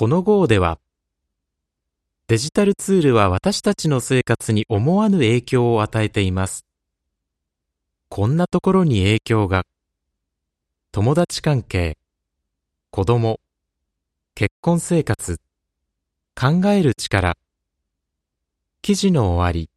この号では、デジタルツールは私たちの生活に思わぬ影響を与えています。こんなところに影響が。友達関係、子供、結婚生活、考える力。記事の終わり。